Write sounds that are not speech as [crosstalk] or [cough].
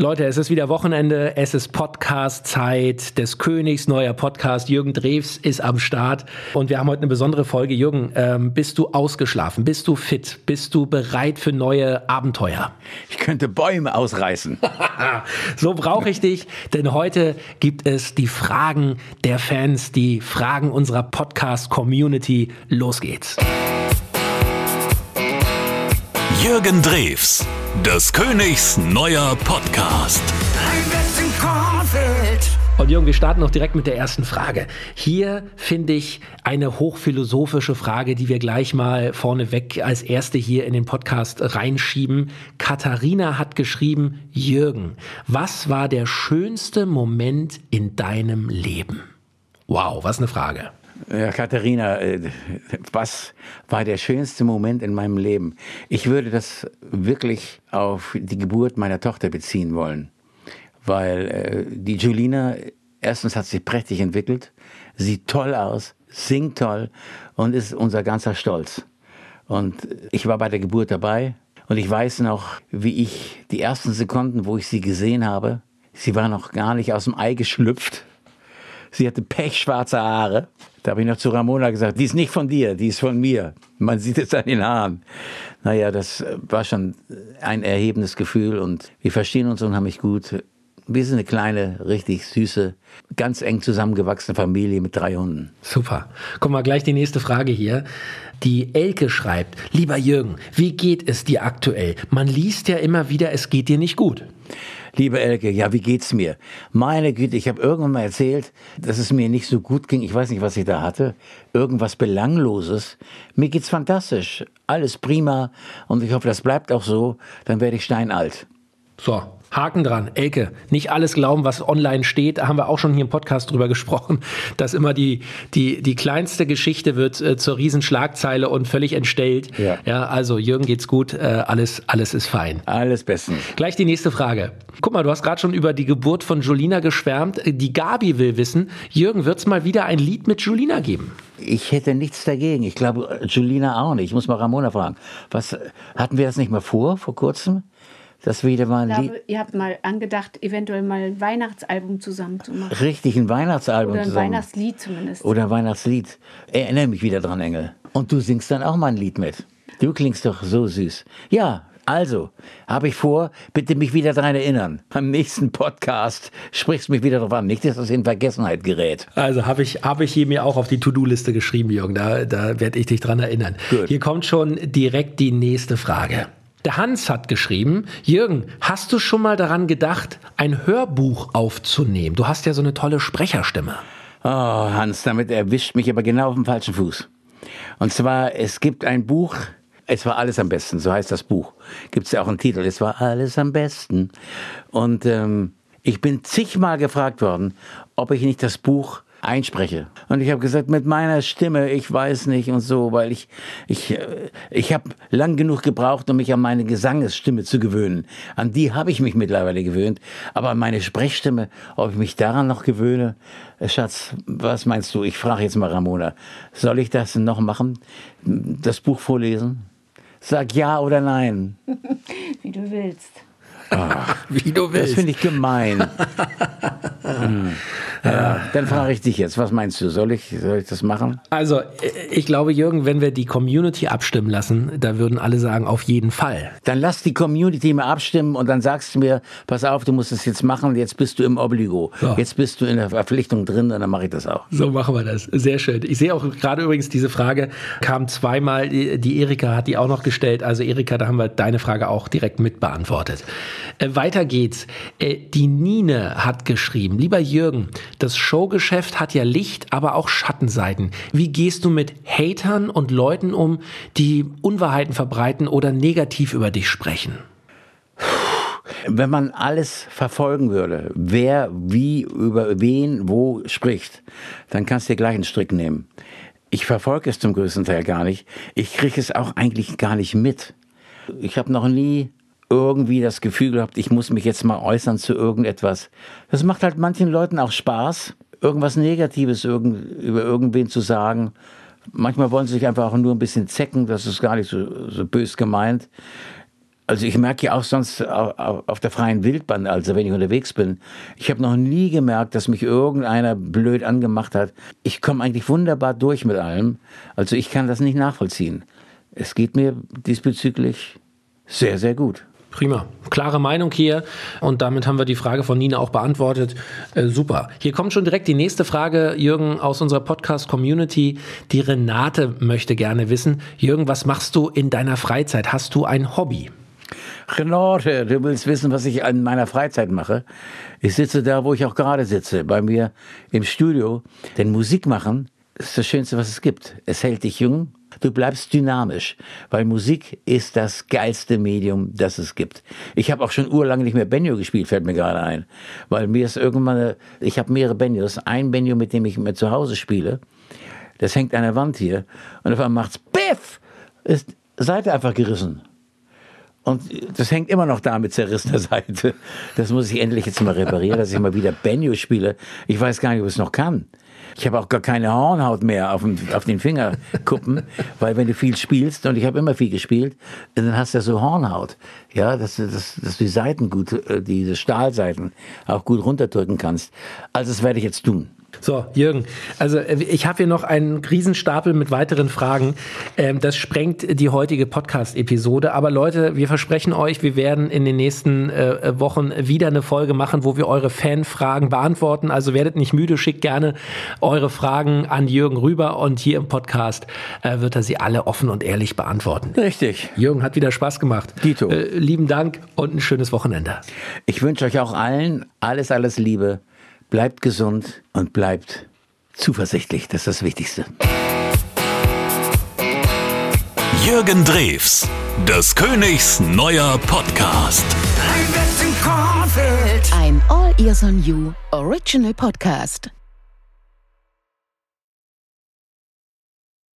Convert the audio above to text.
Leute, es ist wieder Wochenende, es ist Podcast-Zeit des Königs, neuer Podcast. Jürgen Drews ist am Start und wir haben heute eine besondere Folge. Jürgen, ähm, bist du ausgeschlafen? Bist du fit? Bist du bereit für neue Abenteuer? Ich könnte Bäume ausreißen. [laughs] so brauche ich dich, denn heute gibt es die Fragen der Fans, die Fragen unserer Podcast-Community. Los geht's. Jürgen Drews, des Königs neuer Podcast. Und Jürgen, wir starten auch direkt mit der ersten Frage. Hier finde ich eine hochphilosophische Frage, die wir gleich mal vorneweg als erste hier in den Podcast reinschieben. Katharina hat geschrieben, Jürgen, was war der schönste Moment in deinem Leben? Wow, was eine Frage. Ja, Katharina, äh, was war der schönste Moment in meinem Leben? Ich würde das wirklich auf die Geburt meiner Tochter beziehen wollen, weil äh, die Julina erstens hat sich prächtig entwickelt, sieht toll aus, singt toll und ist unser ganzer Stolz. Und ich war bei der Geburt dabei und ich weiß noch, wie ich die ersten Sekunden, wo ich sie gesehen habe, sie war noch gar nicht aus dem Ei geschlüpft. Sie hatte pechschwarze Haare da habe ich noch zu Ramona gesagt, die ist nicht von dir, die ist von mir. Man sieht es an den Haaren. Naja, das war schon ein erhebendes Gefühl und wir verstehen uns unheimlich gut. Wir sind eine kleine, richtig süße, ganz eng zusammengewachsene Familie mit drei Hunden. Super. Guck mal, gleich die nächste Frage hier. Die Elke schreibt, lieber Jürgen, wie geht es dir aktuell? Man liest ja immer wieder, es geht dir nicht gut. Liebe Elke, ja, wie geht's mir? Meine Güte, ich habe irgendwann mal erzählt, dass es mir nicht so gut ging. Ich weiß nicht, was ich da hatte. Irgendwas Belangloses. Mir geht's fantastisch. Alles prima. Und ich hoffe, das bleibt auch so. Dann werde ich steinalt. So, Haken dran. Elke, nicht alles glauben, was online steht. Da haben wir auch schon hier im Podcast drüber [laughs] gesprochen, dass immer die, die, die kleinste Geschichte wird äh, zur Riesenschlagzeile und völlig entstellt. Ja. ja also Jürgen geht's gut, äh, alles, alles ist fein. Alles bestens. Gleich die nächste Frage. Guck mal, du hast gerade schon über die Geburt von Julina geschwärmt. Die Gabi will wissen, Jürgen, wird's mal wieder ein Lied mit Julina geben? Ich hätte nichts dagegen. Ich glaube, Julina auch nicht. Ich muss mal Ramona fragen. Was, hatten wir das nicht mal vor, vor kurzem? Dass wir wieder mal ein Lied. Ihr habt mal angedacht, eventuell mal ein Weihnachtsalbum zusammen zu machen. Richtig, ein Weihnachtsalbum Oder ein zusammen. Weihnachtslied zumindest. Oder ein Weihnachtslied. Erinnere mich wieder dran, Engel. Und du singst dann auch mal ein Lied mit. Du klingst doch so süß. Ja, also, habe ich vor, bitte mich wieder daran erinnern. Beim nächsten Podcast sprichst du mich wieder darauf an. Nicht, dass das in Vergessenheit gerät. Also habe ich, hab ich hier mir auch auf die To-Do-Liste geschrieben, Jürgen. Da, da werde ich dich dran erinnern. Good. Hier kommt schon direkt die nächste Frage. Der Hans hat geschrieben, Jürgen, hast du schon mal daran gedacht, ein Hörbuch aufzunehmen? Du hast ja so eine tolle Sprecherstimme. Oh, Hans, damit erwischt mich aber genau auf dem falschen Fuß. Und zwar, es gibt ein Buch, es war alles am besten, so heißt das Buch. Gibt es ja auch einen Titel, es war alles am besten. Und ähm, ich bin zigmal gefragt worden, ob ich nicht das Buch einspreche. Und ich habe gesagt, mit meiner Stimme, ich weiß nicht und so, weil ich, ich, äh, ich habe lang genug gebraucht, um mich an meine Gesangesstimme zu gewöhnen. An die habe ich mich mittlerweile gewöhnt. Aber an meine Sprechstimme, ob ich mich daran noch gewöhne, äh, Schatz, was meinst du? Ich frage jetzt mal Ramona. Soll ich das noch machen? Das Buch vorlesen? Sag ja oder nein. [laughs] Wie du willst. Ach, Wie du willst. Das finde ich gemein. [laughs] hm. Ja, dann frage ich dich jetzt, was meinst du? Soll ich, soll ich das machen? Also, ich glaube, Jürgen, wenn wir die Community abstimmen lassen, da würden alle sagen, auf jeden Fall. Dann lass die Community mal abstimmen und dann sagst du mir, pass auf, du musst es jetzt machen, jetzt bist du im Obligo. So. Jetzt bist du in der Verpflichtung drin und dann mache ich das auch. So machen wir das. Sehr schön. Ich sehe auch gerade übrigens diese Frage kam zweimal, die Erika hat die auch noch gestellt. Also Erika, da haben wir deine Frage auch direkt mit beantwortet. Äh, weiter geht's. Äh, die Nine hat geschrieben, lieber Jürgen, das Showgeschäft hat ja Licht, aber auch Schattenseiten. Wie gehst du mit Hatern und Leuten um, die Unwahrheiten verbreiten oder negativ über dich sprechen? Wenn man alles verfolgen würde, wer wie über wen wo spricht, dann kannst du dir gleich einen Strick nehmen. Ich verfolge es zum größten Teil gar nicht. Ich kriege es auch eigentlich gar nicht mit. Ich habe noch nie irgendwie das Gefühl gehabt, ich muss mich jetzt mal äußern zu irgendetwas. Das macht halt manchen Leuten auch Spaß, irgendwas Negatives über irgendwen zu sagen. Manchmal wollen sie sich einfach auch nur ein bisschen zecken, das ist gar nicht so, so bös gemeint. Also ich merke ja auch sonst auf der freien Wildbahn, also wenn ich unterwegs bin, ich habe noch nie gemerkt, dass mich irgendeiner blöd angemacht hat. Ich komme eigentlich wunderbar durch mit allem. Also ich kann das nicht nachvollziehen. Es geht mir diesbezüglich sehr, sehr gut. Prima. Klare Meinung hier. Und damit haben wir die Frage von Nina auch beantwortet. Äh, super. Hier kommt schon direkt die nächste Frage, Jürgen, aus unserer Podcast-Community. Die Renate möchte gerne wissen, Jürgen, was machst du in deiner Freizeit? Hast du ein Hobby? Renate, du willst wissen, was ich in meiner Freizeit mache. Ich sitze da, wo ich auch gerade sitze, bei mir im Studio. Denn Musik machen ist das Schönste, was es gibt. Es hält dich jung, du bleibst dynamisch, weil Musik ist das geilste Medium, das es gibt. Ich habe auch schon urlang nicht mehr Benjo gespielt, fällt mir gerade ein, weil mir ist irgendwann, ich habe mehrere Benjos, ein Benjo, mit dem ich mir zu Hause spiele, das hängt an der Wand hier und auf einmal macht's Biff, ist Seite einfach gerissen. Und das hängt immer noch da mit zerrissener [laughs] Seite. Das muss ich endlich jetzt mal reparieren, dass ich mal wieder Benjo spiele. Ich weiß gar nicht, ob ich es noch kann. Ich habe auch gar keine Hornhaut mehr auf, dem, auf den Fingerkuppen, [laughs] weil wenn du viel spielst, und ich habe immer viel gespielt, dann hast du ja so Hornhaut. Ja, dass, dass, dass du die Seiten gut, äh, diese Stahlseiten auch gut runterdrücken kannst. Also das werde ich jetzt tun. So, Jürgen, also äh, ich habe hier noch einen Riesenstapel mit weiteren Fragen. Ähm, das sprengt die heutige Podcast-Episode. Aber Leute, wir versprechen euch, wir werden in den nächsten äh, Wochen wieder eine Folge machen, wo wir eure Fanfragen beantworten. Also werdet nicht müde, schickt gerne eure Fragen an Jürgen rüber und hier im Podcast äh, wird er sie alle offen und ehrlich beantworten. Richtig. Jürgen, hat wieder Spaß gemacht. Dito. lieben Dank und ein schönes Wochenende. Ich wünsche euch auch allen alles, alles Liebe bleibt gesund und bleibt zuversichtlich. Das ist das Wichtigste. Jürgen Drews, des Königs neuer Podcast. Ein All Ears on You Original Podcast.